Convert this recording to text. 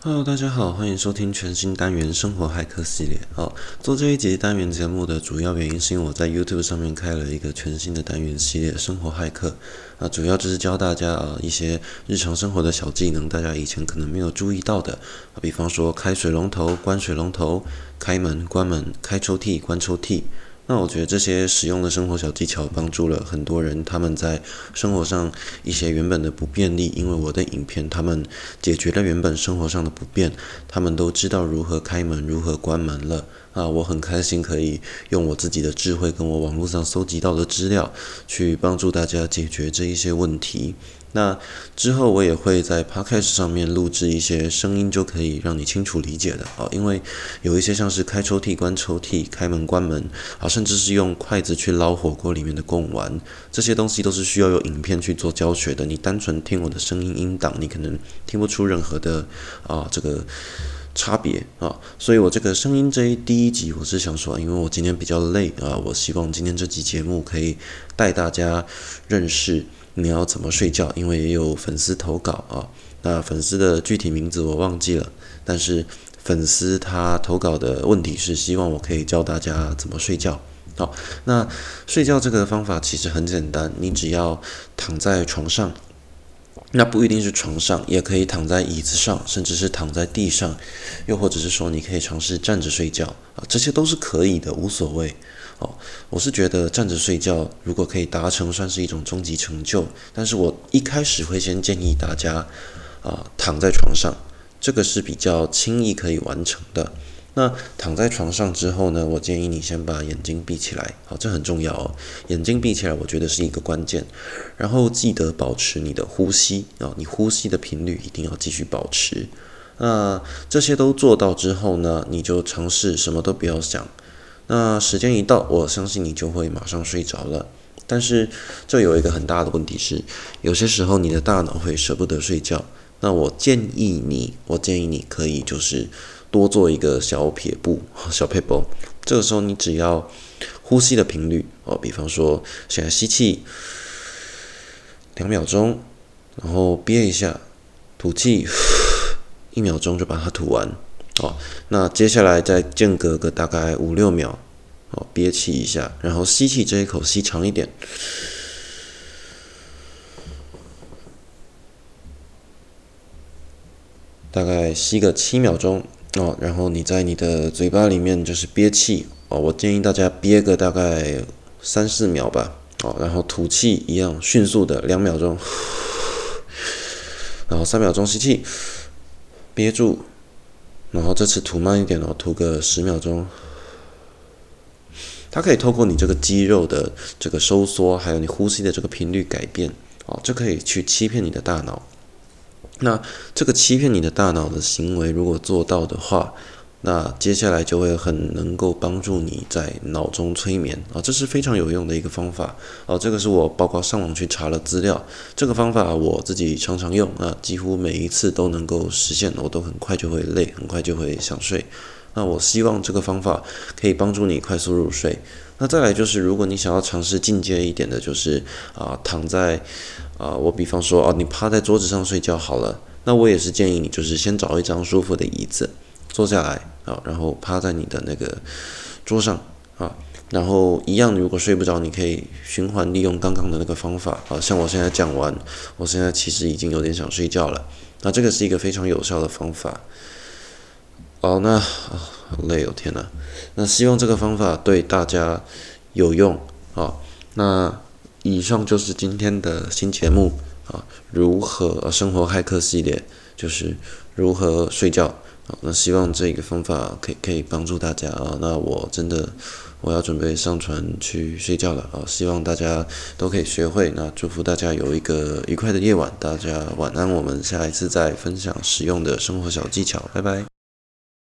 Hello，大家好，欢迎收听全新单元生活骇客系列。好，做这一集单元节目的主要原因是因为我在 YouTube 上面开了一个全新的单元系列生活骇客啊，主要就是教大家啊一些日常生活的小技能，大家以前可能没有注意到的啊，比方说开水龙头、关水龙头、开门、关门、开抽屉、关抽屉。那我觉得这些实用的生活小技巧帮助了很多人，他们在生活上一些原本的不便利，因为我的影片，他们解决了原本生活上的不便，他们都知道如何开门、如何关门了。啊，我很开心可以用我自己的智慧跟我网络上搜集到的资料，去帮助大家解决这一些问题。那之后我也会在 Podcast 上面录制一些声音，就可以让你清楚理解的啊。因为有一些像是开抽屉、关抽屉、开门、关门啊，甚至是用筷子去捞火锅里面的贡丸，这些东西都是需要有影片去做教学的。你单纯听我的声音音档，你可能听不出任何的啊这个。差别啊，所以我这个声音这一第一集，我是想说，因为我今天比较累啊，我希望今天这集节目可以带大家认识你要怎么睡觉，因为也有粉丝投稿啊，那粉丝的具体名字我忘记了，但是粉丝他投稿的问题是希望我可以教大家怎么睡觉。好，那睡觉这个方法其实很简单，你只要躺在床上。那不一定是床上，也可以躺在椅子上，甚至是躺在地上，又或者是说你可以尝试站着睡觉啊，这些都是可以的，无所谓。哦，我是觉得站着睡觉如果可以达成，算是一种终极成就。但是我一开始会先建议大家啊，躺在床上，这个是比较轻易可以完成的。那躺在床上之后呢，我建议你先把眼睛闭起来，好，这很重要哦。眼睛闭起来，我觉得是一个关键。然后记得保持你的呼吸啊，你呼吸的频率一定要继续保持。那这些都做到之后呢，你就尝试什么都不要想。那时间一到，我相信你就会马上睡着了。但是这有一个很大的问题是，有些时候你的大脑会舍不得睡觉。那我建议你，我建议你可以就是。多做一个小撇步，小撇步。这个时候你只要呼吸的频率哦，比方说现在吸气两秒钟，然后憋一下，吐气一秒钟就把它吐完哦。那接下来再间隔个大概五六秒哦，憋气一下，然后吸气这一口吸长一点，大概吸个七秒钟。哦，然后你在你的嘴巴里面就是憋气哦，我建议大家憋个大概三四秒吧。哦，然后吐气一样迅速的两秒钟，然后三秒钟吸气，憋住，然后这次吐慢一点哦，吐个十秒钟。它可以透过你这个肌肉的这个收缩，还有你呼吸的这个频率改变，哦，就可以去欺骗你的大脑。那这个欺骗你的大脑的行为，如果做到的话，那接下来就会很能够帮助你在脑中催眠啊，这是非常有用的一个方法啊。这个是我包括上网去查了资料，这个方法我自己常常用啊，几乎每一次都能够实现，我都很快就会累，很快就会想睡。那我希望这个方法可以帮助你快速入睡。那再来就是，如果你想要尝试进阶一点的，就是啊，躺在。啊，我比方说，哦，你趴在桌子上睡觉好了，那我也是建议你，就是先找一张舒服的椅子坐下来啊，然后趴在你的那个桌上啊，然后一样，如果睡不着，你可以循环利用刚刚的那个方法啊，像我现在讲完，我现在其实已经有点想睡觉了，那这个是一个非常有效的方法。哦，那啊，好累哦，天呐，那希望这个方法对大家有用啊，那。以上就是今天的新节目啊，如何生活骇客系列，就是如何睡觉啊。那希望这个方法可以可以帮助大家啊。那我真的我要准备上船去睡觉了啊。希望大家都可以学会。那祝福大家有一个愉快的夜晚，大家晚安。我们下一次再分享实用的生活小技巧，拜拜。